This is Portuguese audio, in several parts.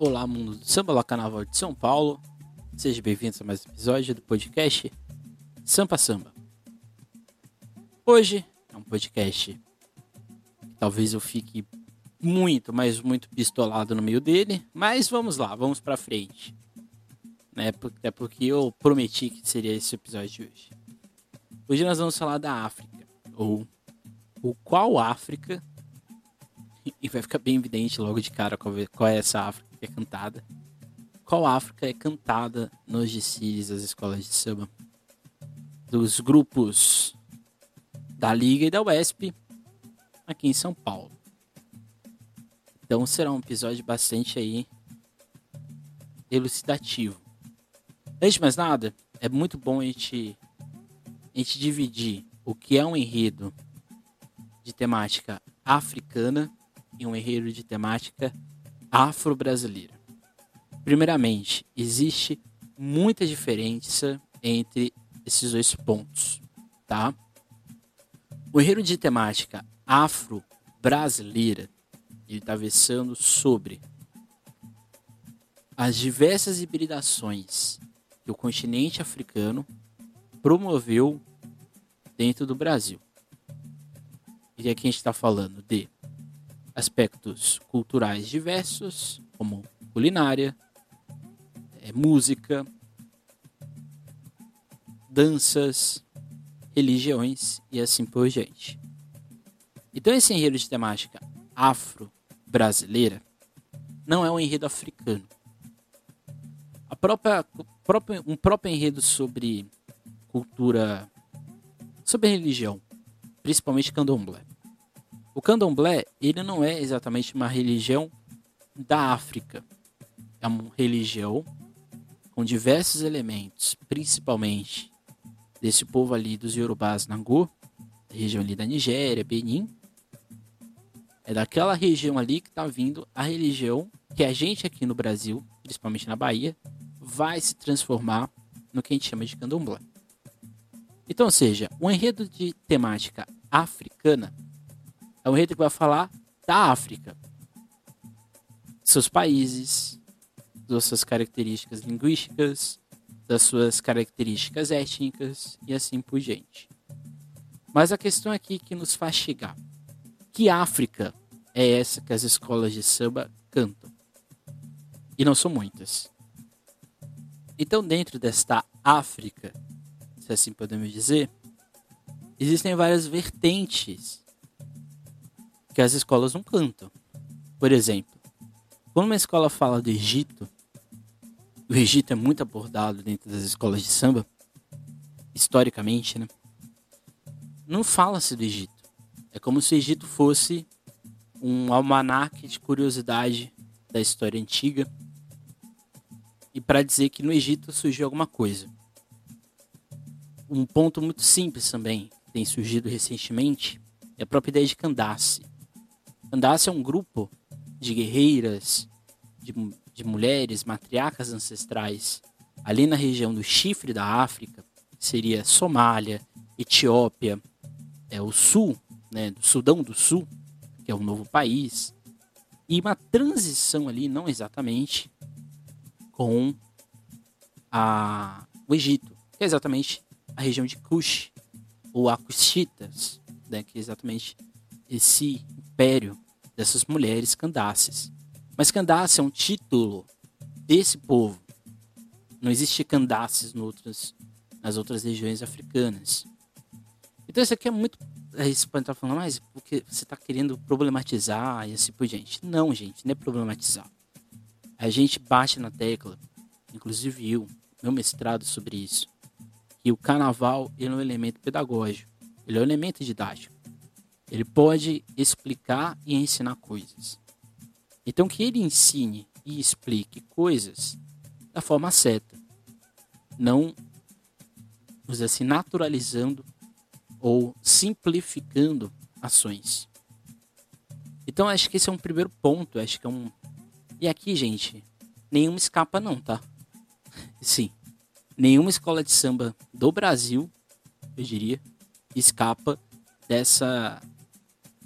Olá, mundo do samba, lá Carnaval de São Paulo. Seja bem-vindo a mais um episódio do podcast Sampa Samba. Hoje é um podcast que talvez eu fique muito, mas muito pistolado no meio dele, mas vamos lá, vamos pra frente. Né? Até porque eu prometi que seria esse episódio de hoje. Hoje nós vamos falar da África, ou o qual África, e vai ficar bem evidente logo de cara qual é essa África que é cantada. Qual África é cantada nos desfiles das escolas de samba? Dos grupos da Liga e da UESP aqui em São Paulo. Então será um episódio bastante aí elucidativo. Antes de mais nada, é muito bom a gente, a gente dividir o que é um enredo de temática africana e um enredo de temática afro-brasileira. Primeiramente, existe muita diferença entre esses dois pontos, tá? O enredo de temática afro-brasileira ele está versando sobre as diversas hibridações que o continente africano promoveu dentro do Brasil. E aqui a gente está falando de aspectos culturais diversos, como culinária, é, música, danças, religiões e assim por diante. Então esse enredo de temática afro-brasileira não é um enredo africano. A própria, um próprio enredo sobre cultura, sobre religião, principalmente candomblé. O candomblé, ele não é exatamente uma religião da África. É uma religião com diversos elementos, principalmente desse povo ali dos Yorubás Nangu, região ali da Nigéria, Benin. É daquela região ali que está vindo a religião que a gente aqui no Brasil, principalmente na Bahia, vai se transformar no que a gente chama de candomblé. Então, ou seja, um enredo de temática africana é um enredo que vai falar da África, seus países, das suas características linguísticas, das suas características étnicas e assim por diante. Mas a questão aqui que nos faz chegar: que África é essa que as escolas de samba cantam? E não são muitas. Então, dentro desta África, se assim podemos dizer, existem várias vertentes que as escolas não cantam. Por exemplo, quando uma escola fala do Egito, o Egito é muito abordado dentro das escolas de samba, historicamente, né? Não fala-se do Egito. É como se o Egito fosse um almanaque de curiosidade da história antiga e para dizer que no Egito surgiu alguma coisa. Um ponto muito simples também, que tem surgido recentemente, é a própria ideia de Candace. Candace é um grupo de guerreiras, de, de mulheres, matriarcas ancestrais, ali na região do chifre da África, seria Somália, Etiópia, é o sul, né, do Sudão do Sul, que é um novo país, e uma transição ali, não exatamente, com a, o Egito, que é exatamente a região de Kush, ou Akushitas, né, que é exatamente esse império dessas mulheres Candaces. Mas Candace é um título desse povo. Não existe Candaces nas outras regiões africanas. Então isso aqui é muito. Você pode estar falando, mas porque você está querendo problematizar e assim por diante. Não, gente, não é problematizar. A gente bate na tecla, inclusive eu, meu mestrado sobre isso, que o carnaval é um elemento pedagógico, ele é um elemento didático. Ele pode explicar e ensinar coisas. Então que ele ensine e explique coisas da forma certa, não vamos assim naturalizando ou simplificando ações. Então acho que esse é um primeiro ponto, acho que é um E aqui, gente, nenhuma escapa não, tá? Sim. Nenhuma escola de samba do Brasil, eu diria, escapa dessa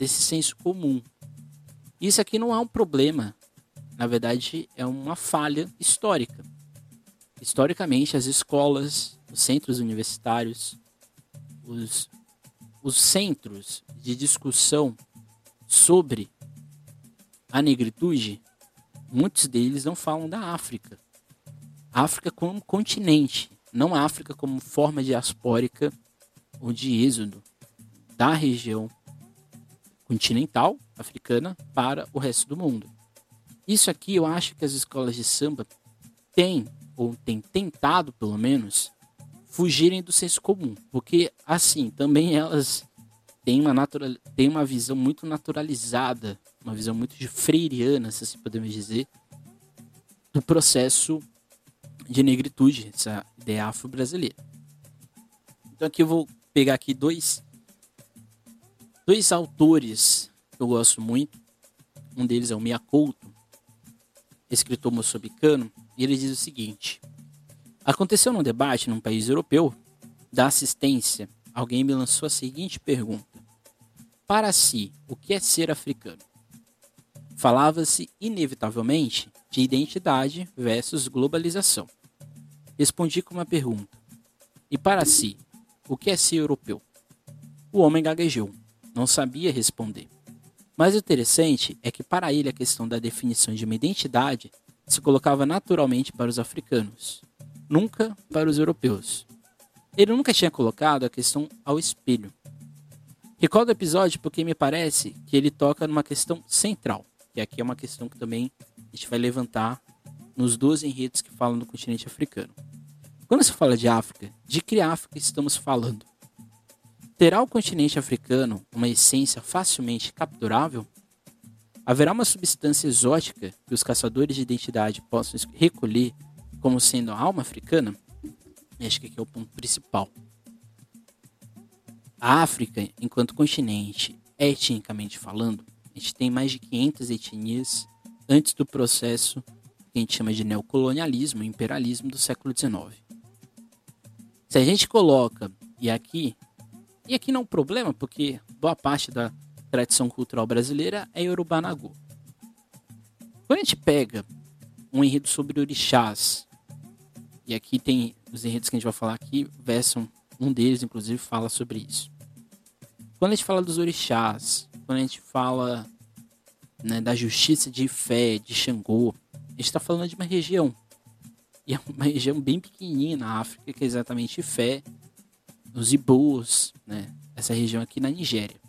desse senso comum. Isso aqui não é um problema na verdade, é uma falha histórica. Historicamente, as escolas, os centros universitários, os, os centros de discussão sobre a negritude, muitos deles não falam da África. África como continente, não África como forma diaspórica ou de êxodo da região continental africana para o resto do mundo. Isso aqui eu acho que as escolas de samba têm, ou têm tentado pelo menos, fugirem do senso comum, porque assim, também elas têm uma, natural, têm uma visão muito naturalizada, uma visão muito de freiriana, se assim podemos dizer, do processo de negritude, essa ideia afro-brasileira. Então aqui eu vou pegar aqui dois dois autores que eu gosto muito. Um deles é o Mia Couto, escritor moçambicano, e ele diz o seguinte: Aconteceu num debate num país europeu da assistência, alguém me lançou a seguinte pergunta: Para si, o que é ser africano? Falava-se inevitavelmente de identidade versus globalização. Respondi com uma pergunta: E para si, o que é ser europeu? O homem gaguejou, não sabia responder. Mas o interessante é que para ele a questão da definição de uma identidade se colocava naturalmente para os africanos, nunca para os europeus. Ele nunca tinha colocado a questão ao espelho. Recordo o episódio porque me parece que ele toca numa questão central, que aqui é uma questão que também a gente vai levantar nos 12 enredos que falam do continente africano. Quando se fala de África, de que África estamos falando? Terá o continente africano uma essência facilmente capturável? Haverá uma substância exótica que os caçadores de identidade possam recolher como sendo a alma africana? Acho que aqui é o ponto principal. A África, enquanto continente, etnicamente falando, a gente tem mais de 500 etnias antes do processo que a gente chama de neocolonialismo imperialismo do século XIX. Se a gente coloca, e aqui e aqui não é um problema, porque boa parte da tradição cultural brasileira é Yorubanagu. Quando a gente pega um enredo sobre orixás, e aqui tem os enredos que a gente vai falar aqui, versam, um deles inclusive fala sobre isso. Quando a gente fala dos orixás, quando a gente fala né, da justiça de fé, de Xangô, a gente está falando de uma região. E é uma região bem pequenininha na África, que é exatamente fé, nos Ibus, né? Essa região aqui na Nigéria.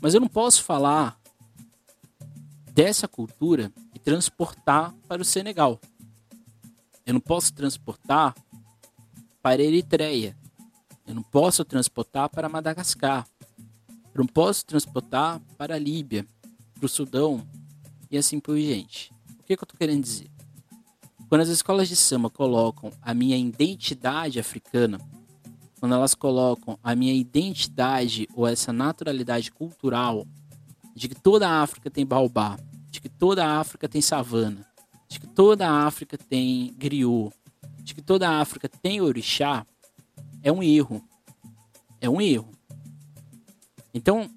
Mas eu não posso falar dessa cultura e transportar para o Senegal. Eu não posso transportar para a Eritreia. Eu não posso transportar para Madagascar. Eu não posso transportar para a Líbia, para o Sudão e assim por diante. O que, que eu estou querendo dizer? Quando as escolas de samba colocam a minha identidade africana quando elas colocam a minha identidade ou essa naturalidade cultural de que toda a África tem baobá, de que toda a África tem savana, de que toda a África tem griot, de que toda a África tem orixá, é um erro. É um erro. Então,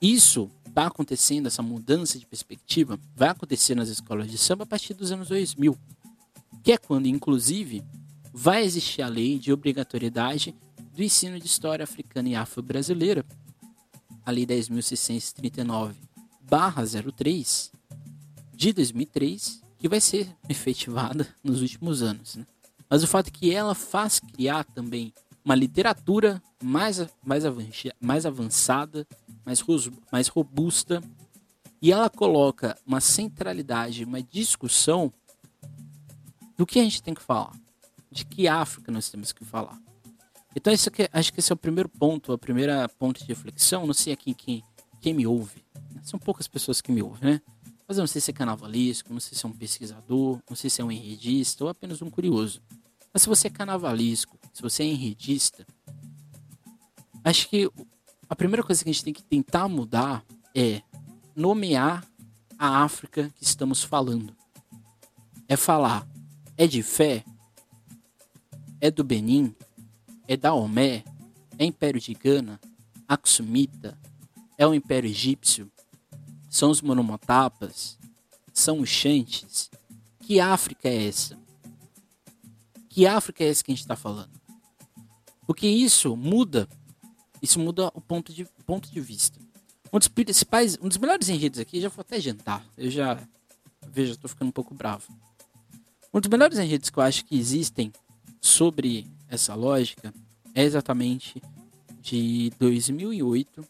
isso está acontecendo, essa mudança de perspectiva, vai acontecer nas escolas de samba a partir dos anos 2000, que é quando, inclusive, vai existir a lei de obrigatoriedade do ensino de história africana e afro-brasileira, a Lei 10.639-03, de 2003, que vai ser efetivada nos últimos anos. Né? Mas o fato é que ela faz criar também uma literatura mais, mais, mais avançada, mais, mais robusta, e ela coloca uma centralidade, uma discussão do que a gente tem que falar, de que África nós temos que falar. Então isso aqui, acho que esse é o primeiro ponto, a primeira ponto de reflexão. Não sei aqui quem, quem me ouve. São poucas pessoas que me ouvem, né? Mas eu não sei se é carnavalesco, não sei se é um pesquisador, não sei se é um enredista ou apenas um curioso. Mas se você é carnavalesco, se você é enredista, acho que a primeira coisa que a gente tem que tentar mudar é nomear a África que estamos falando. É falar, é de fé? É do Benin? É Daomé, é Império de Gana, Aksumita, é o Império Egípcio, são os Monomotapas, são os Xantes, que África é essa? Que África é essa que a gente está falando? Porque isso muda, isso muda o ponto de, ponto de vista. Um dos principais, um dos melhores enredos aqui, já vou até jantar, eu já vejo, estou ficando um pouco bravo. Um dos melhores enredos que eu acho que existem sobre essa lógica exatamente de 2008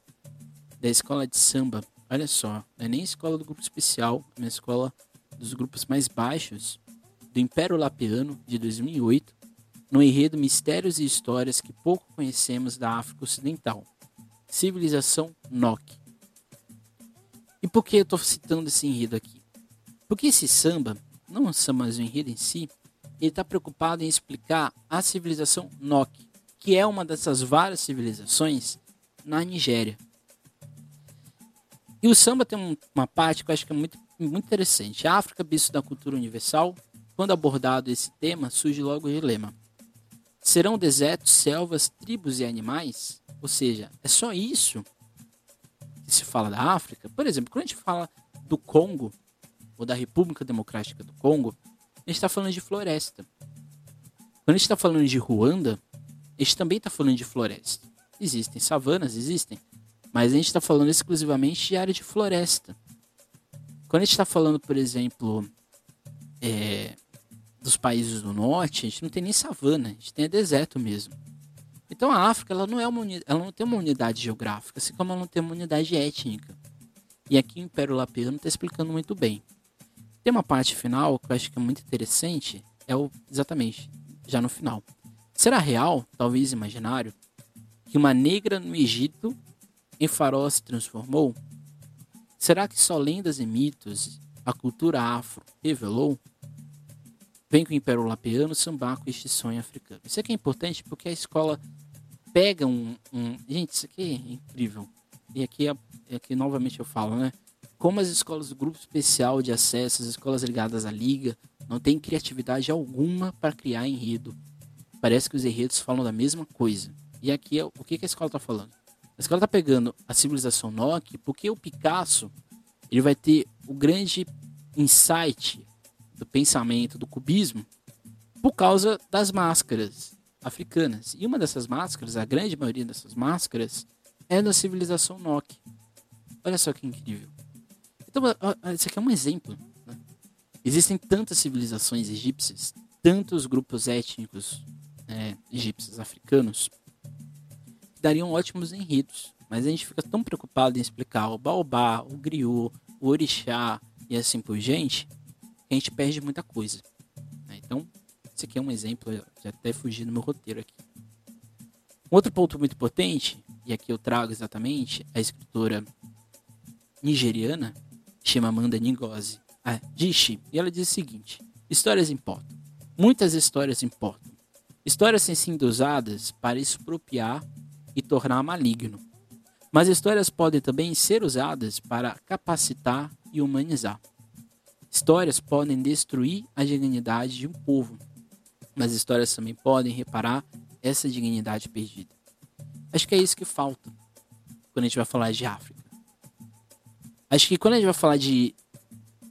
da escola de samba. Olha só, não é nem escola do grupo especial, é uma escola dos grupos mais baixos do Império Lapiano de 2008, no enredo Mistérios e Histórias que pouco conhecemos da África Ocidental. Civilização Nok. E por que eu estou citando esse enredo aqui? Porque esse samba não é samba, mas o enredo em si, ele está preocupado em explicar a civilização Nok, que é uma dessas várias civilizações na Nigéria. E o samba tem uma parte que eu acho que é muito, muito interessante. A África, berço da cultura universal, quando abordado esse tema, surge logo o dilema. Serão desertos, selvas, tribos e animais? Ou seja, é só isso que se fala da África? Por exemplo, quando a gente fala do Congo, ou da República Democrática do Congo, a gente está falando de floresta. Quando a gente está falando de Ruanda, a gente também está falando de floresta. Existem savanas, existem, mas a gente está falando exclusivamente de área de floresta. Quando a gente está falando, por exemplo, é, dos países do norte, a gente não tem nem savana, a gente tem deserto mesmo. Então a África ela não, é uma, ela não tem uma unidade geográfica, assim como ela não tem uma unidade étnica. E aqui o Império Lapiano está explicando muito bem. Tem uma parte final que eu acho que é muito interessante, é o exatamente, já no final. Será real, talvez imaginário, que uma negra no Egito em farol se transformou? Será que só lendas e mitos a cultura afro revelou? Vem com o Império Lapiano sambar com este sonho africano. Isso aqui é importante porque a escola pega um, um... Gente, isso aqui é incrível. E aqui, aqui novamente eu falo, né? Como as escolas do grupo especial de acesso, as escolas ligadas à liga, não têm criatividade alguma para criar enredo. Parece que os enredos falam da mesma coisa. E aqui é o que, a escola está falando? A escola está pegando a civilização Nock porque o Picasso ele vai ter o grande insight do pensamento do cubismo por causa das máscaras africanas. E uma dessas máscaras, a grande maioria dessas máscaras, é da civilização Nock. Olha só que incrível. Então, esse aqui é um exemplo. Né? Existem tantas civilizações egípcias, tantos grupos étnicos é, egípcios africanos, dariam ótimos enredos. Mas a gente fica tão preocupado em explicar o baobá, o griot, o orixá e assim por diante, que a gente perde muita coisa. Né? Então, esse aqui é um exemplo, já até fugi do meu roteiro aqui. Outro ponto muito importante, e aqui eu trago exatamente a escritora nigeriana Chimamanda Ngozi Adichie, e ela diz o seguinte: histórias importam. Muitas histórias importam. Histórias têm sido usadas para expropriar e tornar maligno. Mas histórias podem também ser usadas para capacitar e humanizar. Histórias podem destruir a dignidade de um povo, mas histórias também podem reparar essa dignidade perdida. Acho que é isso que falta quando a gente vai falar de África. Acho que quando a gente vai falar de,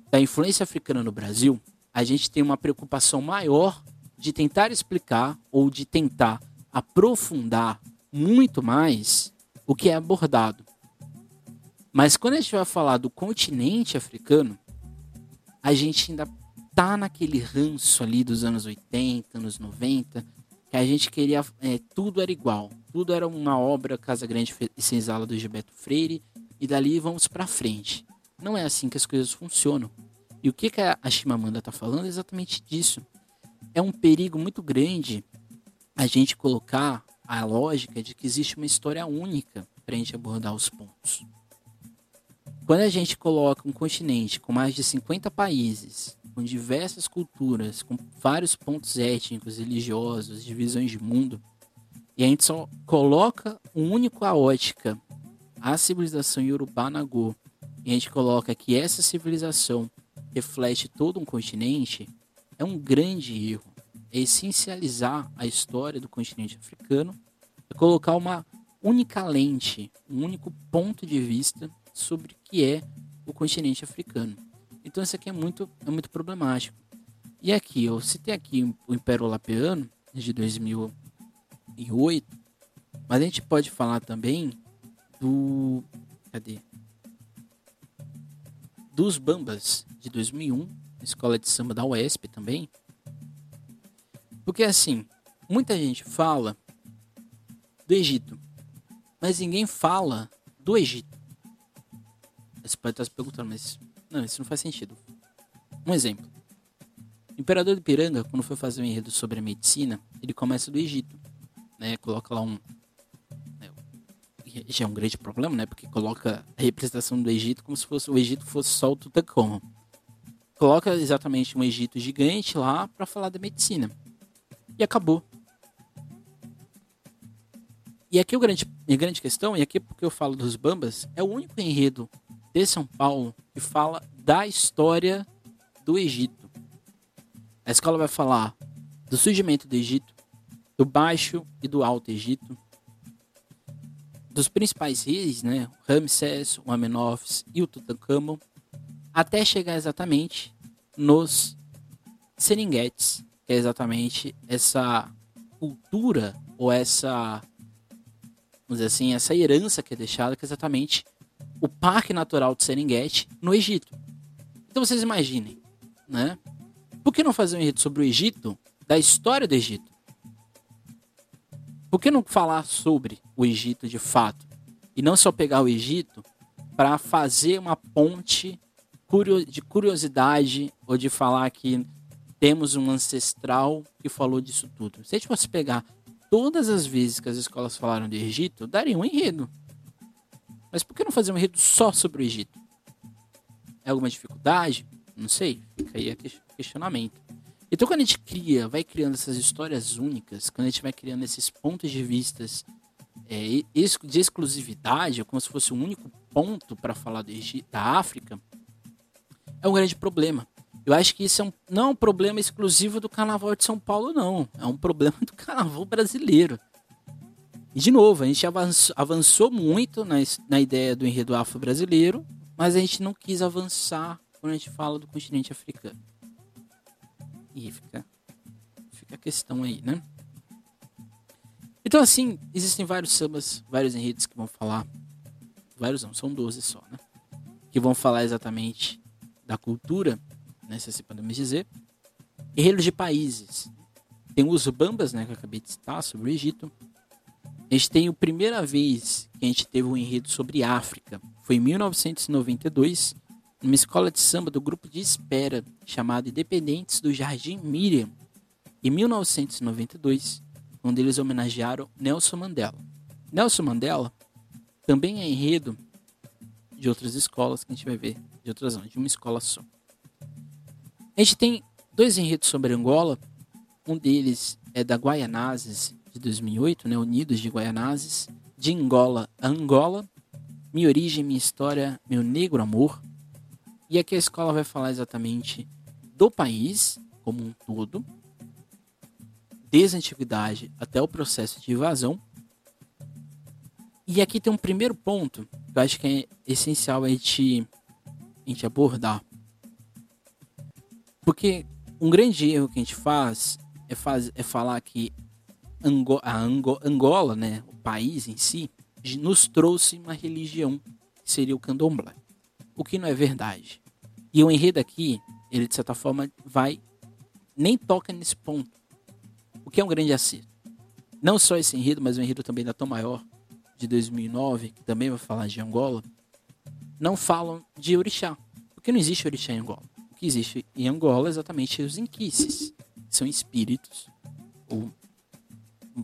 da influência africana no Brasil, a gente tem uma preocupação maior de tentar explicar ou de tentar aprofundar muito mais o que é abordado. Mas quando a gente vai falar do continente africano, a gente ainda tá naquele ranço ali dos anos 80, anos 90, que a gente queria. É, tudo era igual. Tudo era uma obra Casa Grande e Senzala do Gilberto Freire e dali vamos para frente. Não é assim que as coisas funcionam. E o que, que a Chimamanda está falando é exatamente disso. É um perigo muito grande a gente colocar a lógica de que existe uma história única para a gente abordar os pontos. Quando a gente coloca um continente com mais de 50 países, com diversas culturas, com vários pontos étnicos, religiosos, divisões de mundo, e a gente só coloca um único a ótica a civilização Yorubá Nagô e a gente coloca que essa civilização reflete todo um continente, é um grande erro. É essencializar a história do continente africano, é colocar uma única lente, um único ponto de vista sobre o que é o continente africano. Então isso aqui é muito, é muito problemático. E aqui, eu citei aqui o Império Lapeano, de 2008, mas a gente pode falar também do... Cadê? Dos Bambas, de 2001, escola de samba da UESP também. Porque assim, muita gente fala do Egito, mas ninguém fala do Egito. Você pode estar se perguntando, mas não, isso não faz sentido. Um exemplo. O Imperador de Piranga, quando foi fazer um enredo sobre a medicina, ele começa do Egito. Né? Coloca lá um. Né? Já é um grande problema, né? Porque coloca a representação do Egito como se fosse o Egito fosse só o Tutankhamon. Coloca exatamente um Egito gigante lá para falar da medicina. E acabou. E aqui o grande, a grande questão, e aqui porque eu falo dos Bambas, é o único enredo de São Paulo que fala da história do Egito. A escola vai falar do surgimento do Egito, do Baixo e do Alto Egito, dos principais reis, né, Ramsés, o Amenófis e o Tutankhamon, até chegar exatamente nos Serengets, que é exatamente essa cultura ou essa, vamos dizer assim, essa herança que é deixada, que é exatamente o Parque Natural de Serengeti no Egito. Então vocês imaginem, né? Por que não fazer um enredo sobre o Egito, da história do Egito? Por que não falar sobre o Egito de fato? E não só pegar o Egito para fazer uma ponte de curiosidade ou de falar que temos um ancestral que falou disso tudo. Se a gente fosse pegar todas as vezes que as escolas falaram do Egito, daria um enredo. Mas por que não fazer um enredo só sobre o Egito? É alguma dificuldade? Não sei. Fica aí o questionamento. Então, quando a gente cria, vai criando essas histórias únicas, quando a gente vai criando esses pontos de vistas é, de exclusividade, como se fosse um único ponto para falar do Egito, da África, é um grande problema. Eu acho que isso é um, não é um problema exclusivo do Carnaval de São Paulo, não. É um problema do Carnaval brasileiro. E de novo, a gente avançou, avançou muito na, na ideia do enredo afro-brasileiro, mas a gente não quis avançar quando a gente fala do continente africano. E fica, fica a questão aí, né? Então, assim, existem vários sambas, vários enredos que vão falar. Vários não, são 12 só, né? Que vão falar exatamente da cultura, né? Se assim podemos dizer. Enredos de países. Tem os bambas, né? Que eu acabei de citar, sobre o Egito. A gente tem a primeira vez que a gente teve um enredo sobre África. Foi em 1992, numa escola de samba do grupo de espera chamado Independentes do Jardim Miriam. Em 1992, onde eles homenagearam Nelson Mandela. Nelson Mandela também é enredo de outras escolas que a gente vai ver, de outras não, de uma escola só. A gente tem dois enredos sobre Angola. Um deles é da Guaianazes de 2008, né, Unidos de Guaianazes, de Angola a Angola, Minha Origem, Minha História, Meu Negro Amor. E aqui a escola vai falar exatamente do país como um todo, desde a antiguidade até o processo de invasão. E aqui tem um primeiro ponto que eu acho que é essencial a gente, a gente abordar. Porque um grande erro que a gente faz é, faz, é falar que Ango a Ango Angola, né, o país em si, nos trouxe uma religião que seria o candomblé. O que não é verdade. E o enredo aqui, ele de certa forma vai nem toca nesse ponto. O que é um grande acerto. Não só esse enredo, mas o enredo também da Tom Maior, de 2009, que também vai falar de Angola, não falam de orixá. Porque não existe orixá em Angola. O que existe em Angola é exatamente os inquices. São espíritos, ou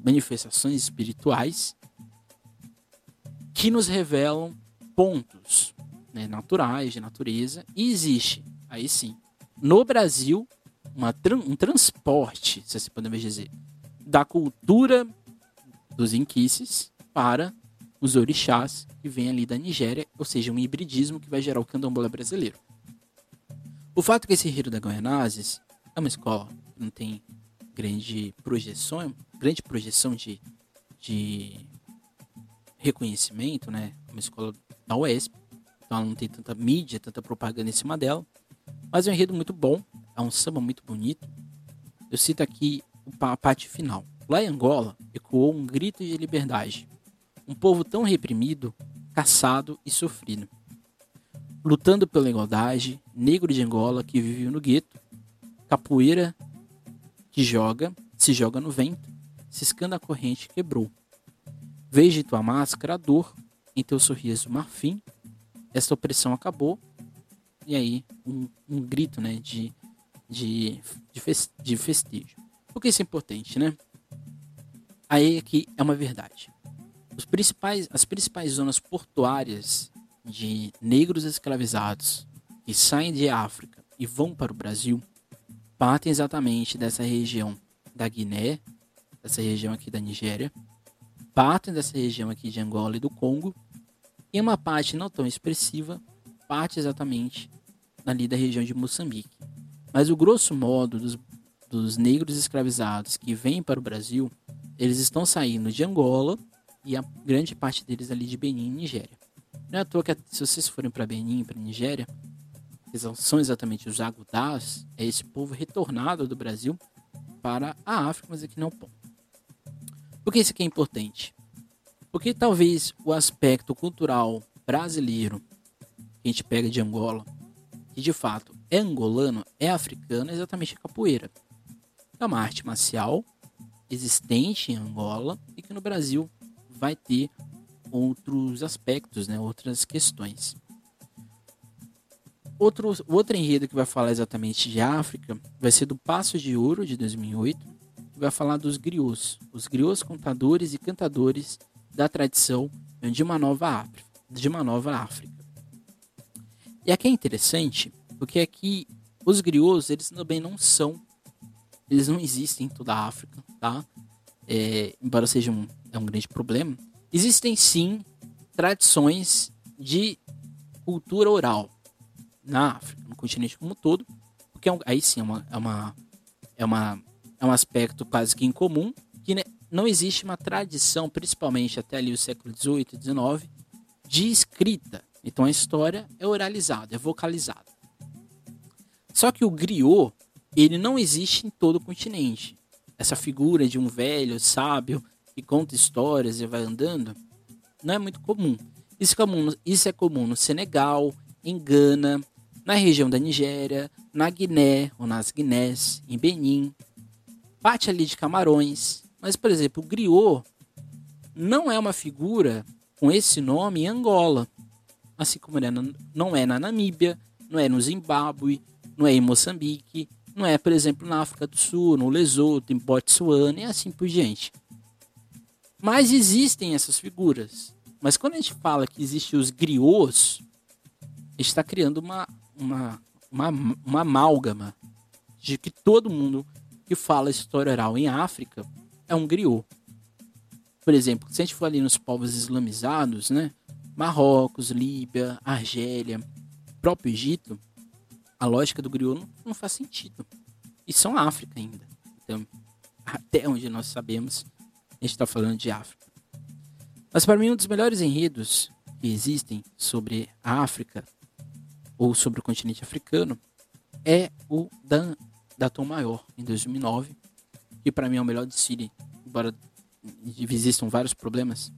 manifestações espirituais que nos revelam pontos né, naturais, de natureza, e existe, aí sim, no Brasil, uma, um transporte, se assim podemos dizer, da cultura dos inquices para os orixás que vêm ali da Nigéria, ou seja, um hibridismo que vai gerar o candomblé brasileiro. O fato que esse Rio da Goianazes é uma escola que não tem grande projeção, grande projeção de, de reconhecimento, né? Uma escola da UESP, então ela não tem tanta mídia, tanta propaganda em cima dela. Mas é um enredo muito bom, é um samba muito bonito. Eu cito aqui a parte final. Lá em Angola ecoou um grito de liberdade. Um povo tão reprimido, caçado e sofrido. Lutando pela igualdade, negro de Angola que viveu no gueto, capoeira que joga, se joga no vento, ciscando a corrente quebrou. Veja tua máscara a dor, em teu sorriso marfim, esta opressão acabou, e aí um, um grito né, de, de, de, de festejo. Por que isso é importante, né? Aí aqui é uma verdade. Os principais, as principais zonas portuárias de negros escravizados que saem de África e vão para o Brasil partem exatamente dessa região da Guiné, dessa região aqui da Nigéria, partem dessa região aqui de Angola e do Congo, e uma parte não tão expressiva parte exatamente ali da região de Moçambique. Mas o grosso modo dos, dos negros escravizados que vêm para o Brasil, eles estão saindo de Angola e a grande parte deles ali de Benin e Nigéria. Não é à toa que se vocês forem para Benin, para Nigéria, que são exatamente os agudás, é esse povo retornado do Brasil para a África, mas aqui não pão. Por que isso aqui é importante? Porque talvez o aspecto cultural brasileiro que a gente pega de Angola que de fato é angolano, é africano, é exatamente a capoeira. É uma arte marcial existente em Angola e que no Brasil vai ter outros aspectos, né, outras questões. Outro, outro enredo que vai falar exatamente de África vai ser do Passo de Ouro de 2008, que vai falar dos griots, os griots contadores e cantadores da tradição de uma nova África, de uma nova África. E aqui é interessante, porque aqui os griots, eles também não são, eles não existem em toda a África, tá? É, embora seja um, é um grande problema. Existem sim tradições de cultura oral na África, no continente como todo, porque é aí sim é uma, é uma, é uma é um aspecto quase que incomum, que não existe uma tradição, principalmente até ali o século XVIII XIX, de escrita então a história é oralizada, é vocalizada. Só que o griot, ele não existe em todo o continente. Essa figura de um velho sábio que conta histórias e vai andando, não é muito comum. Isso é comum, isso é comum no Senegal, em Gana, na região da Nigéria, na Guiné ou nas Guinés, em Benin, parte ali de Camarões. Mas, por exemplo, o griot não é uma figura com esse nome em Angola assim como não é na Namíbia, não é no Zimbábue, não é em Moçambique, não é, por exemplo, na África do Sul, no Lesoto, em Botsuana e assim por diante. Mas existem essas figuras. Mas quando a gente fala que existem os griots, a gente está criando uma, uma, uma, uma amálgama de que todo mundo que fala história oral em África é um griot. Por exemplo, se a gente for ali nos povos islamizados, né? Marrocos, Líbia, Argélia, próprio Egito, a lógica do griot não, não faz sentido. E são África ainda. Então, até onde nós sabemos, a gente está falando de África. Mas para mim, um dos melhores enredos que existem sobre a África ou sobre o continente africano é o da, da Tom Maior, em 2009, que para mim é o melhor desfile, embora existam vários problemas,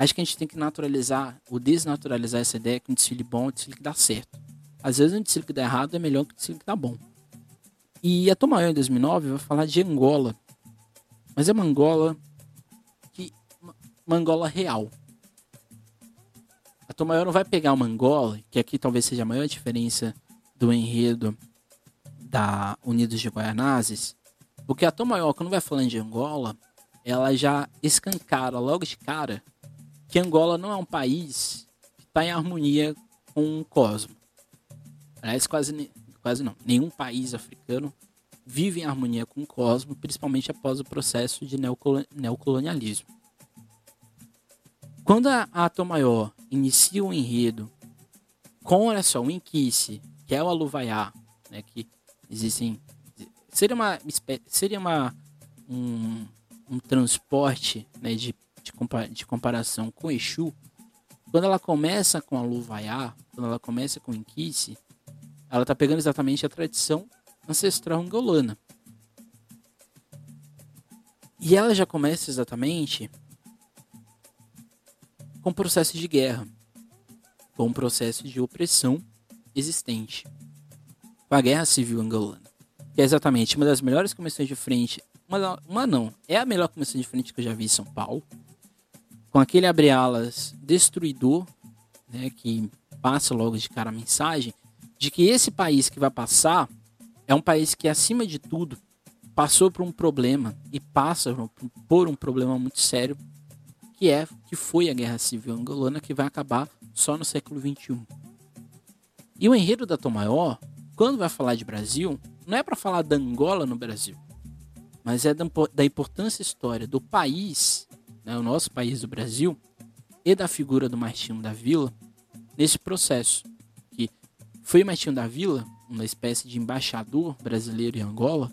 Acho que a gente tem que naturalizar, ou desnaturalizar essa ideia que um desfile bom é um desfile que dá certo. Às vezes um desfile que dá errado é melhor que um desfile que dá bom. E a Tomayo em 2009 vai falar de Angola. Mas é uma Angola uma Angola real. A Tomayo não vai pegar uma Angola, que aqui talvez seja a maior diferença do enredo da Unidos de Guaianazes, porque a Tomayo, quando vai falando de Angola, ela já escancara logo de cara que Angola não é um país que está em harmonia com o cosmos. Aliás, quase, quase não. Nenhum país africano vive em harmonia com o cosmos, principalmente após o processo de neocolonialismo. Quando a, a Maior inicia o enredo com, olha só, o Inquice, que é o Aluvaiá, né, que existem... Seria uma, seria uma um, um transporte né, de de, compa de comparação com Exu, quando ela começa com a Luvaiá, quando ela começa com Inquice, ela está pegando exatamente a tradição ancestral angolana. E ela já começa exatamente com processos de guerra, com um processo de opressão existente, com a Guerra Civil Angolana, que é exatamente uma das melhores comissões de frente, uma, uma não, é a melhor comissão de frente que eu já vi em São Paulo, com aquele abre-alas destruidor, né, que passa logo de cara a mensagem de que esse país que vai passar é um país que, acima de tudo, passou por um problema e passa por um problema muito sério, que é que foi a Guerra Civil Angolana, que vai acabar só no século XXI. E o enredo da Tom Maior, quando vai falar de Brasil, não é para falar da Angola no Brasil, mas é da, importância histórica do país, né, o nosso país do Brasil, e da figura do Martinho da Vila nesse processo foi Martinho da Vila, uma espécie de embaixador brasileiro em Angola,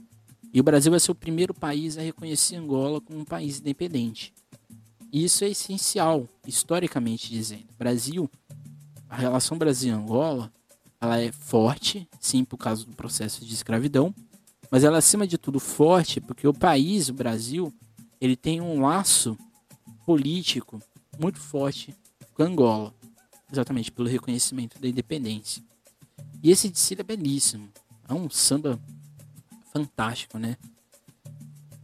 e o Brasil vai ser o primeiro país a reconhecer Angola como um país independente. Isso é essencial, historicamente dizendo. Brasil, a relação Brasil-Angola, ela é forte, sim, por causa do processo de escravidão, mas ela é, acima de tudo forte porque o país, o Brasil, ele tem um laço político muito forte com Angola, exatamente pelo reconhecimento da independência. E esse de é belíssimo. É um samba fantástico, né?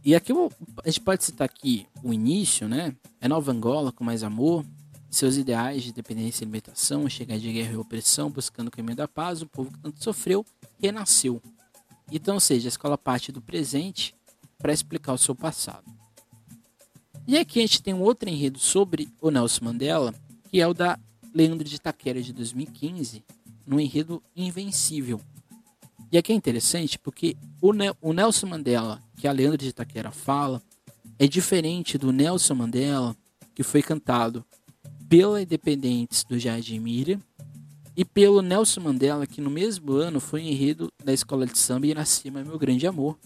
E aqui a gente pode citar aqui o início, né? É Nova Angola com mais amor, seus ideais de dependência e libertação, chegar de guerra e opressão, buscando o caminho da paz, o povo que tanto sofreu, renasceu. Então, ou seja, a escola parte do presente para explicar o seu passado. E aqui a gente tem um outro enredo sobre o Nelson Mandela, que é o da Leandro de Itaquera de 2015, no enredo Invencível. E aqui é interessante porque o, o Nelson Mandela, que a Leandra de Itaquera fala, é diferente do Nelson Mandela, que foi cantado pela Independentes do Jardim Miriam e pelo Nelson Mandela, que no mesmo ano foi enredo da Escola de Samba Iracema Meu Grande Amor.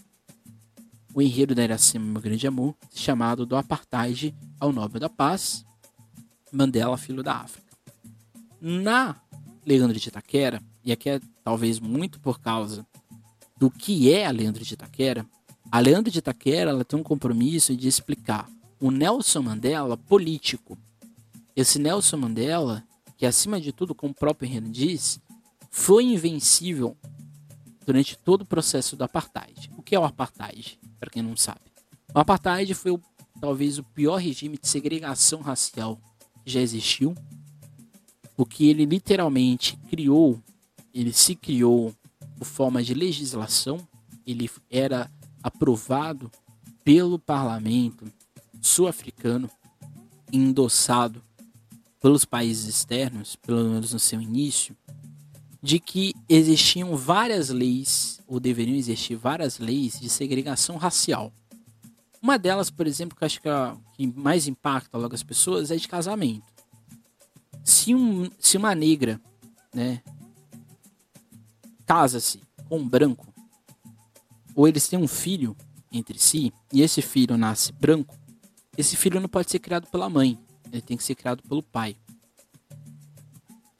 O enredo da Iracema Meu Grande Amor, chamado Do Apartheid ao Nobel da Paz, Mandela Filho da África. Na Leandro de Itaquera, e aqui é talvez muito por causa do que é a Leandro de Itaquera, a Leandro de Itaquera ela tem um compromisso de explicar o Nelson Mandela político. Esse Nelson Mandela, que acima de tudo, como o próprio Henrique diz, foi invencível durante todo o processo do apartheid. O que é o apartheid? Para quem não sabe. O apartheid foi o, talvez o pior regime de segregação racial que já existiu o que ele literalmente criou, ele se criou por forma de legislação, ele era aprovado pelo parlamento sul-africano, endossado pelos países externos, pelo menos no seu início, de que existiam várias leis, ou deveriam existir várias leis de segregação racial. Uma delas, por exemplo, que acho que, é que mais impacta logo as pessoas é de casamento. Se, um, se uma negra, né, casa-se com um branco, ou eles têm um filho entre si, e esse filho nasce branco, esse filho não pode ser criado pela mãe, ele tem que ser criado pelo pai.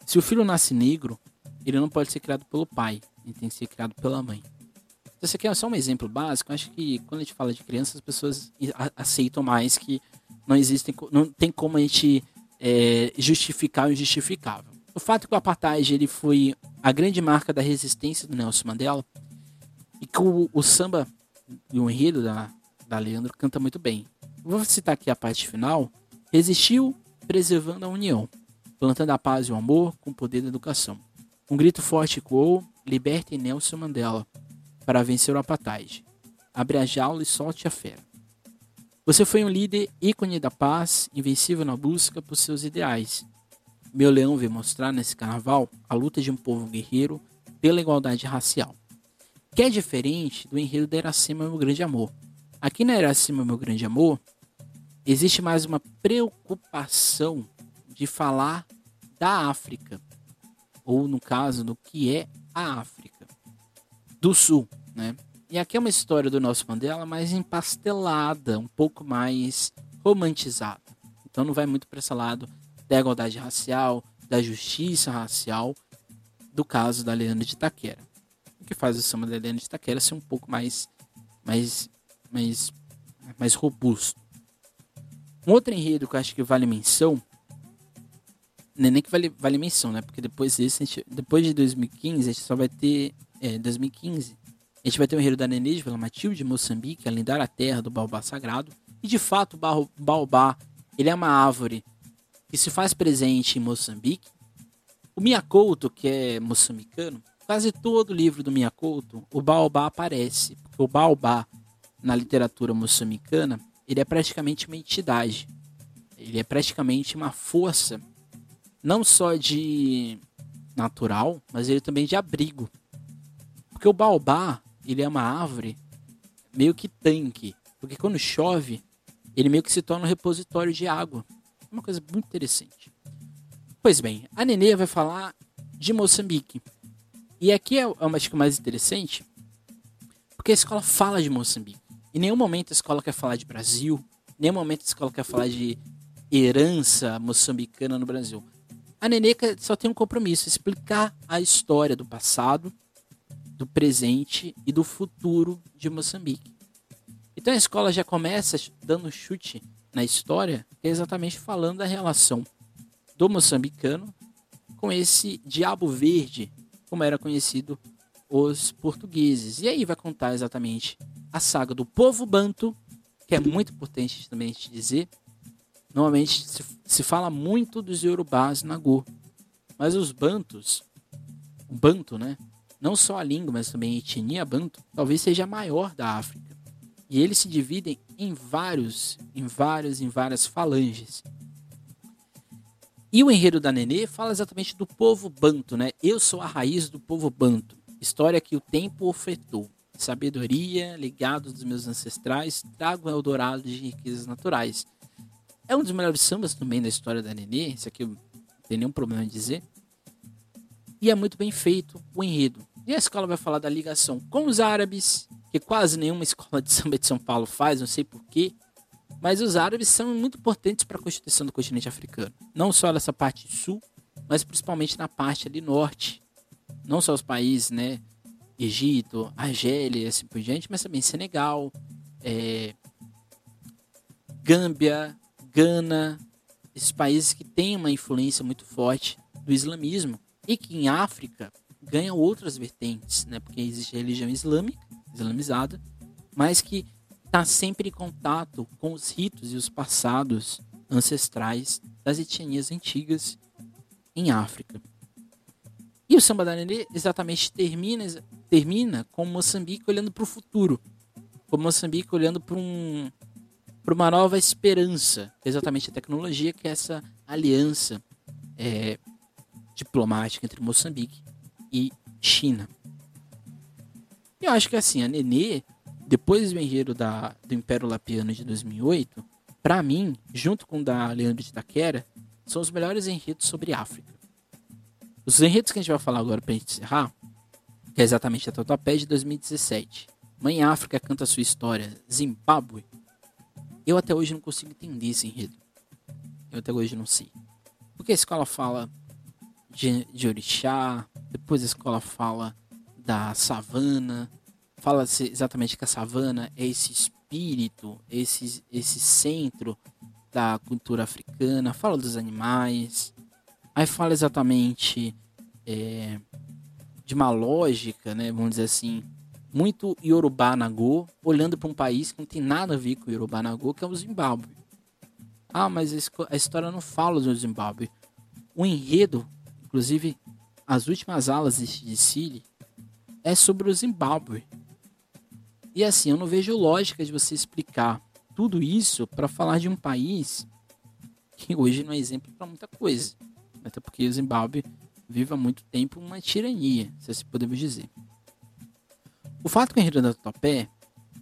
Se o filho nasce negro, ele não pode ser criado pelo pai, ele tem que ser criado pela mãe. Esse aqui é só um exemplo básico. Acho que quando a gente fala de crianças, as pessoas aceitam mais que não existem, não tem como a gente é, justificar o injustificável. O fato é que o apartheid ele foi a grande marca da resistência do Nelson Mandela e que o, o samba e o enredo da, da Leandro canta muito bem. Vou citar aqui a parte final. Resistiu preservando a união, plantando a paz e o amor com o poder da educação. Um grito forte ecoou, liberte Nelson Mandela para vencer o apartheid. Abre a jaula e solte a fera. Você foi um líder ícone da paz, invencível na busca por seus ideais. Meu leão veio mostrar nesse carnaval a luta de um povo guerreiro pela igualdade racial, que é diferente do enredo da Iracema Meu Grande Amor. Aqui na Iracema Meu Grande Amor, existe mais uma preocupação de falar da África, ou no caso, do que é a África do Sul, né? E aqui é uma história do nosso Mandela mais empastelada, um pouco mais romantizada. Então não vai muito para esse lado da igualdade racial, da justiça racial, do caso da Leandro de Itaquera. O que faz o samba da Leandro de Itaquera ser um pouco mais, mais, mais, mais robusto. Um outro enredo que eu acho que vale menção, nem, nem que vale, vale menção, né? Porque depois desse, gente, depois de 2015, a gente só vai ter. É, 2015, a gente vai ter o enredo da Nenê de Vila Matilde, de Moçambique, a lendária terra do baobá sagrado. E de fato, o baobá, ele é uma árvore que se faz presente em Moçambique. O Miyakoto, que é moçambicano, quase todo livro do Miyakoto, o baobá aparece. Porque o baobá, na literatura moçambicana, ele é praticamente uma entidade. Ele é praticamente uma força, não só de natural, mas ele também de abrigo. Porque o baobá, ele é uma árvore meio que tanque. Porque quando chove, ele meio que se torna um repositório de água. É uma coisa muito interessante. Pois bem, a Nenê vai falar de Moçambique. E aqui é, é acho que o mais interessante, porque a escola fala de Moçambique. Em nenhum momento a escola quer falar de Brasil, em nenhum momento a escola quer falar de herança moçambicana no Brasil. A Nenê só tem um compromisso, explicar a história do passado, do presente e do futuro de Moçambique. Então a escola já começa dando chute na história, exatamente falando da relação do moçambicano com esse diabo verde, como era conhecido os portugueses. E aí vai contar exatamente a saga do povo banto, que é muito importante também te dizer. Normalmente se, se fala muito dos yorubás na Go, mas os bantos, o banto, né? Não só a língua, mas também a etnia banto, talvez seja a maior da África. E eles se dividem em vários, em várias, em várias falanges. E o enredo da Nenê fala exatamente do povo banto, né? Eu sou a raiz do povo banto. História que o tempo ofertou. Sabedoria, legado dos meus ancestrais, trago um Eldorado de riquezas naturais. É um dos melhores sambas também da história da Nenê, isso aqui não tenho nenhum problema em dizer. E é muito bem feito o enredo. E a escola vai falar da ligação com os árabes, que quase nenhuma escola de samba de São Paulo faz, não sei porquê. Mas os árabes são muito importantes para a constituição do continente africano. Não só nessa parte sul, mas principalmente na parte ali norte. Não só os países, né? Egito, Argélia e assim por diante, mas também Senegal, é, Gâmbia, Gana, esses países que têm uma influência muito forte do islamismo e que em África ganham outras vertentes, né? Porque existe a religião islâmica islamizada, mas que está sempre em contato com os ritos e os passados ancestrais das etnias antigas em África. E o samba da Nenê exatamente termina, termina com Moçambique olhando para o futuro, com Moçambique olhando para um, uma nova esperança, exatamente a tecnologia, que é essa aliança é, diplomática entre Moçambique e China. Eu acho que assim, a Nenê, depois do enredo da, do Império Lapiano de 2008, para mim, junto com o da Leandro de Itaquera, são os melhores enredos sobre África. Os enredos que a gente vai falar agora pra gente encerrar, que é exatamente a Tatuapé de 2017. Mãe África canta sua história, Zimbábue. Eu até hoje não consigo entender esse enredo. Eu até hoje não sei. Porque a escola fala de, de orixá, depois a escola fala da savana. Fala-se exatamente que a savana é esse espírito, esse, esse centro da cultura africana. Fala dos animais. Aí fala exatamente é, de uma lógica, né, vamos dizer assim, muito Yorubá Nagô, olhando para um país que não tem nada a ver com Yorubá Nagô, que é o Zimbábue. Ah, mas a história não fala do Zimbábue. O enredo, inclusive as últimas alas de Chile, é sobre o Zimbábue. E assim, eu não vejo lógica de você explicar tudo isso para falar de um país que hoje não é exemplo para muita coisa. Até porque o Zimbábue vive há muito tempo uma tirania, se assim podemos dizer. O fato que o Henrique da Topé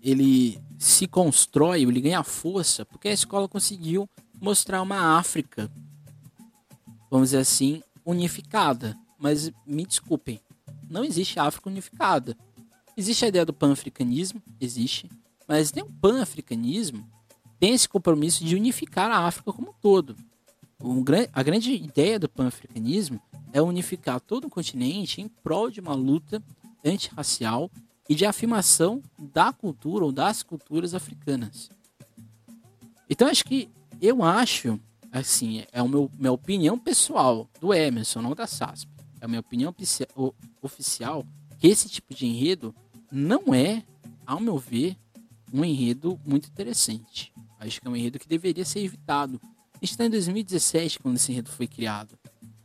ele se constrói, ele ganha força, porque a escola conseguiu mostrar uma África, vamos dizer assim, unificada. Mas me desculpem, não existe África unificada. Existe a ideia do pan-africanismo, existe, mas tem um pan-africanismo tem esse compromisso de unificar a África como um todo. a grande ideia do pan-africanismo é unificar todo o continente em prol de uma luta antirracial e de afirmação da cultura ou das culturas africanas. Então acho que eu acho, assim, é a minha opinião pessoal do Emerson, não da SASP. É a minha opinião oficial que esse tipo de enredo não é, ao meu ver, um enredo muito interessante. Acho que é um enredo que deveria ser evitado. A gente está em 2017 quando esse enredo foi criado.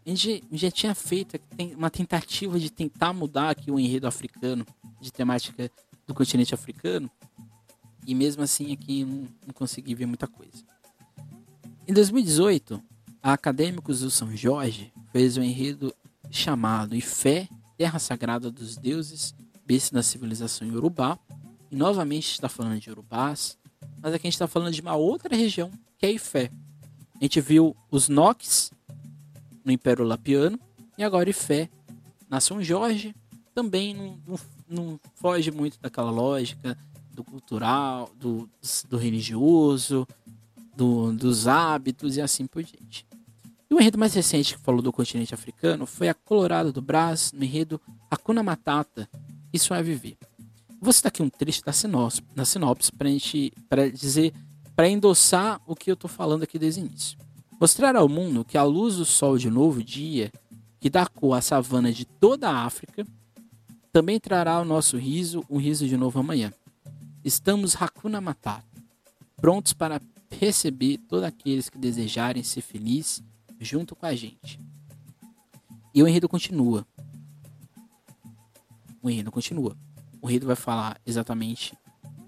A gente já tinha feito uma tentativa de tentar mudar aqui o enredo africano, de temática do continente africano, e mesmo assim aqui não, não consegui ver muita coisa. Em 2018, a Acadêmicos do São Jorge fez um enredo chamado Ifé, Terra Sagrada dos Deuses, berço da civilização Yorubá. E novamente está falando de Yorubás, mas aqui a gente está falando de uma outra região, que é Ifé. A gente viu os Noques no Império Lapiano e agora Ifé na São Jorge. Também não, não, não foge muito daquela lógica do cultural, do, do religioso, do, dos hábitos e assim por diante. E o enredo mais recente que falou do continente africano foi a Colorado do Brás, no enredo Hakuna Matata, Isso é Viver. Vou citar aqui um trecho da sinopse, da sinopse para dizer, para endossar o que eu estou falando aqui desde o início. Mostrar ao mundo que a luz do sol de novo dia, que dá cor à savana de toda a África, também trará ao nosso riso um riso de novo amanhã. Estamos Hakuna Matata, prontos para receber todos aqueles que desejarem ser felizes junto com a gente. E o enredo continua. O enredo continua. O enredo vai falar exatamente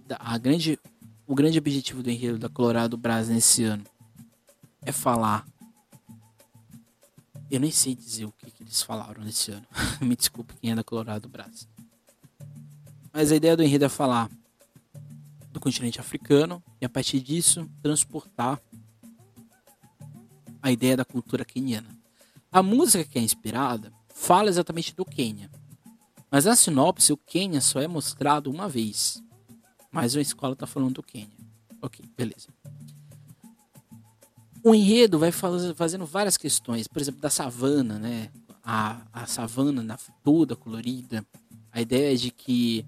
da, a grande, o grande objetivo do enredo da Colorado Brasil nesse ano é falar. Eu nem sei dizer o que, que eles falaram nesse ano. Me desculpe quem é da Colorado Brasil. Mas a ideia do enredo é falar do continente africano e a partir disso transportar a ideia da cultura queniana. A música que é inspirada fala exatamente do Quênia, mas na sinopse o Quênia só é mostrado uma vez. Mas a escola está falando do Quênia. Ok, beleza. O enredo vai fazendo várias questões, por exemplo, da savana, né? A, a savana toda colorida. A ideia de que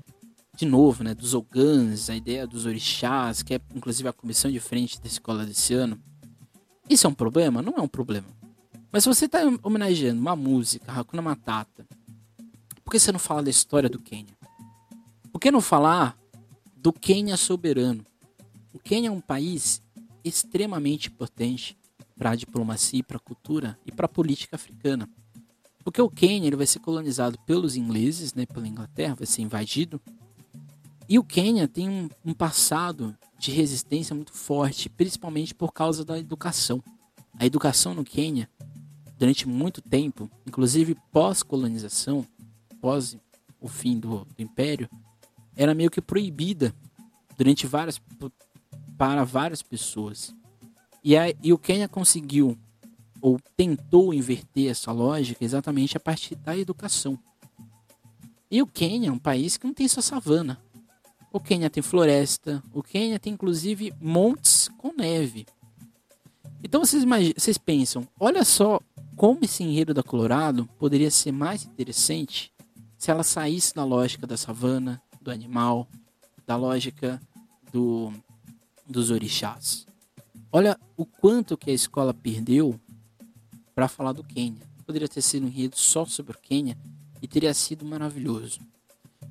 de novo, né, dos Ogãs, a ideia dos orixás, que é inclusive a comissão de frente da escola desse ano. Isso é um problema? Não é um problema. Mas se você está homenageando uma música, Hakuna Matata, por que você não fala da história do Quênia? Por que não falar do Quênia soberano? O Quênia é um país extremamente importante para a diplomacia, para a cultura e para a política africana. Porque o Quênia ele vai ser colonizado pelos ingleses, né, pela Inglaterra, vai ser invadido e o Quênia tem um, um passado de resistência muito forte, principalmente por causa da educação. A educação no Quênia, durante muito tempo, inclusive pós-colonização, pós o fim do, do, império, era meio que proibida durante várias para várias pessoas. E, a, e o Quênia conseguiu ou tentou inverter essa lógica exatamente a partir da educação. E o Quênia é um país que não tem sua savana. O Quênia tem floresta, o Quênia tem inclusive montes com neve. Então vocês, vocês pensam, olha só como esse enredo da Colorado poderia ser mais interessante se ela saísse da lógica da savana, do animal, da lógica do, dos orixás. Olha o quanto que a escola perdeu para falar do Quênia. Poderia ter sido um enredo só sobre o Quênia e teria sido maravilhoso.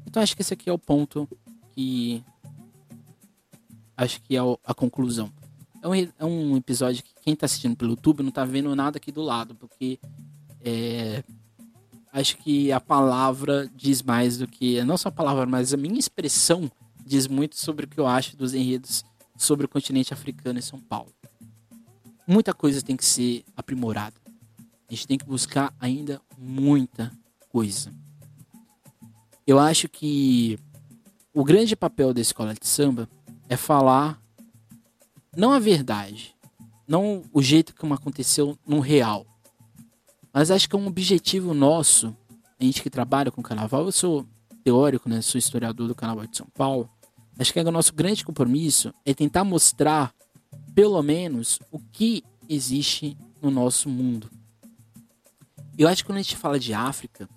Então acho que esse aqui é o ponto que acho que é a conclusão. É um, é um episódio que quem está assistindo pelo YouTube não está vendo nada aqui do lado, porque é, acho que a palavra diz mais do que. Não só a palavra, mas a minha expressão diz muito sobre o que eu acho dos enredos sobre o continente africano e São Paulo. Muita coisa tem que ser aprimorada. A gente tem que buscar ainda muita coisa. Eu acho que o grande papel da escola de samba é falar não a verdade, não o jeito como aconteceu no real, mas acho que é um objetivo nosso, a gente que trabalha com carnaval, eu sou teórico, né, sou historiador do carnaval de São Paulo, acho que é o nosso grande compromisso é tentar mostrar, pelo menos, o que existe no nosso mundo. Eu acho que quando a gente fala de África,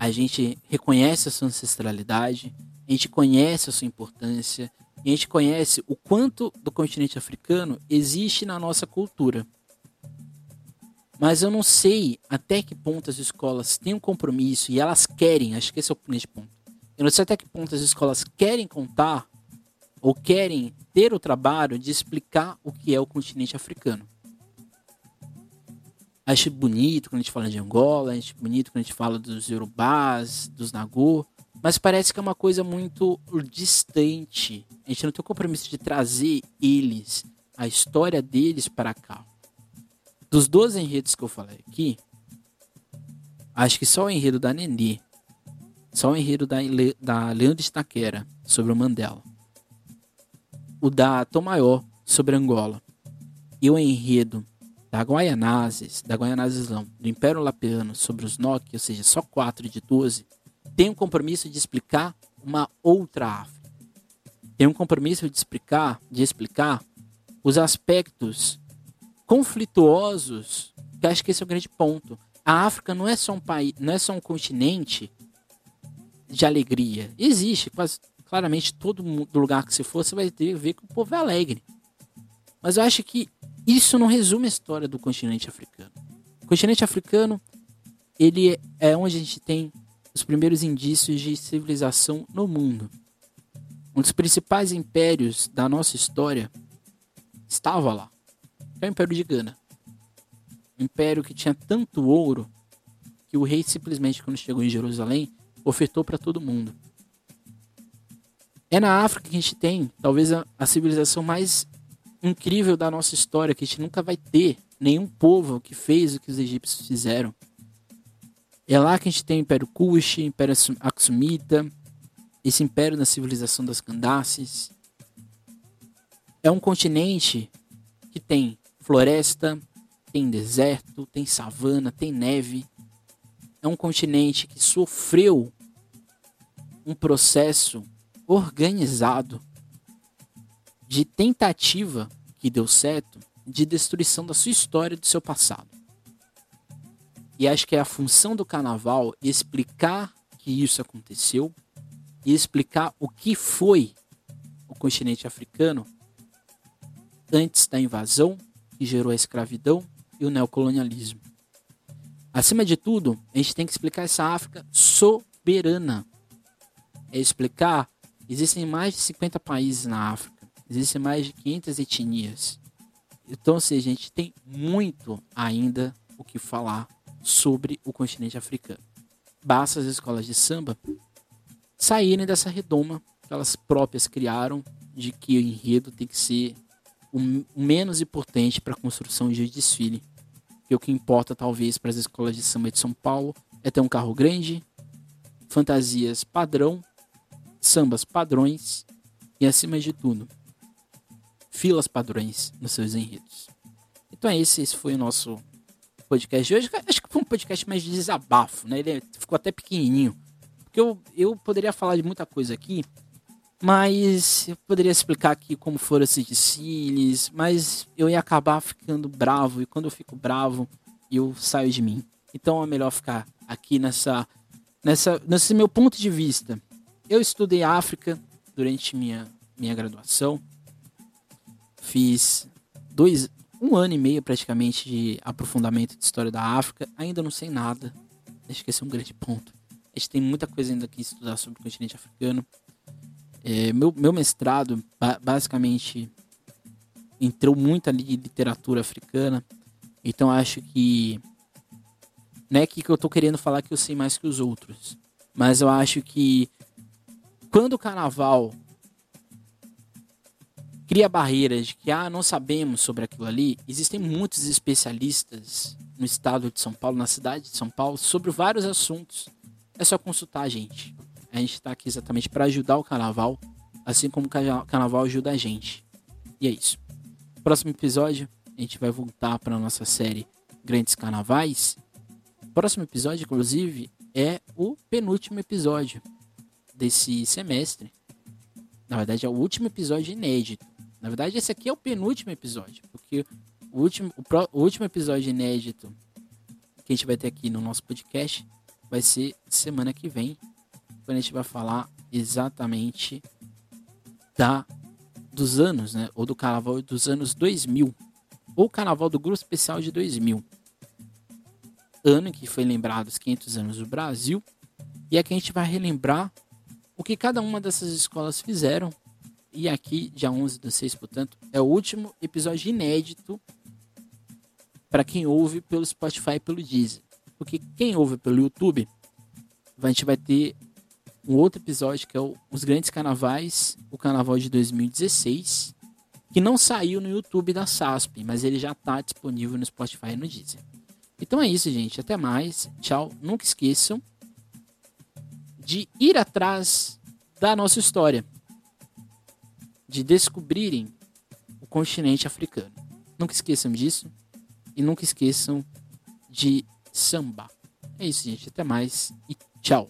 a gente reconhece a sua ancestralidade, a gente conhece a sua importância, e a gente conhece o quanto do continente africano existe na nossa cultura. Mas eu não sei até que ponto as escolas têm um compromisso e elas querem, acho que esse é o grande ponto. Eu não sei até que ponto as escolas querem contar ou querem ter o trabalho de explicar o que é o continente africano. Acho bonito quando a gente fala de Angola, acho bonito quando a gente fala dos Yorubás, dos Nagô, mas parece que é uma coisa muito distante. A gente não tem o compromisso de trazer eles, a história deles para cá. Dos 12 enredos que eu falei aqui, acho que só o enredo da Nenê, só o enredo da, da Leandro de Taquera sobre o Mandela, o da Tom sobre Angola e o enredo da Guaianazes, da Guaianazes não, do Império Lapiano sobre os Nock, ou seja, só 4 de 12, tem um compromisso de explicar uma outra África. Tem um compromisso de explicar, de explicar os aspectos conflituosos, que acho que esse é o grande ponto. A África não é só um país, não é só um continente de alegria. Existe, quase claramente todo lugar que você for, você vai ter ver que o povo é alegre. Mas eu acho que isso não resume a história do continente africano. O continente africano, ele é onde a gente tem os primeiros indícios de civilização no mundo. Um dos principais impérios da nossa história estava lá é o Império de Gana. Um império que tinha tanto ouro que o rei simplesmente, quando chegou em Jerusalém, ofertou para todo mundo. É na África que a gente tem, talvez, a, a, civilização mais incrível da nossa história, que a gente nunca vai ter nenhum povo que fez o que os egípcios fizeram. É lá que a gente tem o Império Kush, Império Aksumita, esse império da civilização das Candaces. É um continente que tem floresta, tem deserto, tem savana, tem neve. É um continente que sofreu um processo organizado de tentativa que deu certo de destruição da sua história e do seu passado. E acho que é a função do carnaval explicar que isso aconteceu e explicar o que foi o continente africano antes da invasão que gerou a escravidão e o neocolonialismo. Acima de tudo, a gente tem que explicar essa África soberana. É explicar, existem mais de 50 países na África, existem mais de 500 etnias. Então, ou seja, a gente tem muito ainda o que falar sobre o continente africano. Basta as escolas de samba saírem dessa redoma que elas próprias criaram de que o enredo tem que ser o menos importante para a construção de desfile. Que o que importa, talvez, para as escolas de samba de São Paulo é ter um carro grande, fantasias padrão, sambas padrões e, acima de tudo, filas padrões nos seus enredos. Então é esse, esse foi o nosso podcast de hoje. Acho que foi um podcast mais de desabafo, né? Ele é, ficou até pequenininho. Porque eu, eu poderia falar de muita coisa aqui, mas eu poderia explicar aqui como foram esses desfiles, mas eu ia acabar ficando bravo e quando eu fico bravo, eu saio de mim. Então é melhor ficar aqui nessa nessa nesse meu ponto de vista. Eu estudei África durante minha minha graduação. Fiz dois um ano e meio praticamente de aprofundamento de história da África. Ainda não sei nada. Acho que esse é um grande ponto. A gente tem muita coisa ainda que estudar sobre o continente africano. É, meu, meu mestrado, basicamente, entrou muito ali em literatura africana. Então acho que. Não é que eu tô querendo falar que eu sei mais que os outros. Mas eu acho que quando o carnaval cria barreiras de que ah, não sabemos sobre aquilo ali, existem muitos especialistas no estado de São Paulo, na cidade de São Paulo, sobre vários assuntos. É só consultar a gente. A gente está aqui exatamente para ajudar o carnaval, assim como o carnaval ajuda a gente. E é isso. Próximo episódio, a gente vai voltar para nossa série Grandes Carnavais. Próximo episódio, inclusive, é o penúltimo episódio desse semestre. Na verdade, é o último episódio inédito. Na verdade, esse aqui é o penúltimo episódio, porque o último, o, pro, o último episódio inédito que a gente vai ter aqui no nosso podcast vai ser semana que vem, quando a gente vai falar exatamente da dos anos, né, ou do carnaval dos anos 2000, ou carnaval do grupo especial de 2000. Ano que foi lembrado os 500 anos do Brasil, e aqui a gente vai relembrar o que cada uma dessas escolas fizeram. E aqui, dia 11 do 6, portanto, é o último episódio inédito para quem ouve pelo Spotify e pelo Deezer. Porque quem ouve pelo YouTube, a gente vai ter um outro episódio que é o, os grandes carnavais, o carnaval de 2016, que não saiu no YouTube da SASP, mas ele já está disponível no Spotify e no Deezer. Então é isso, gente. Até mais. Tchau. Nunca esqueçam de ir atrás da nossa história, de descobrirem o continente africano. Nunca esqueçam disso. E nunca esqueçam de samba. É isso, gente. Até mais e tchau.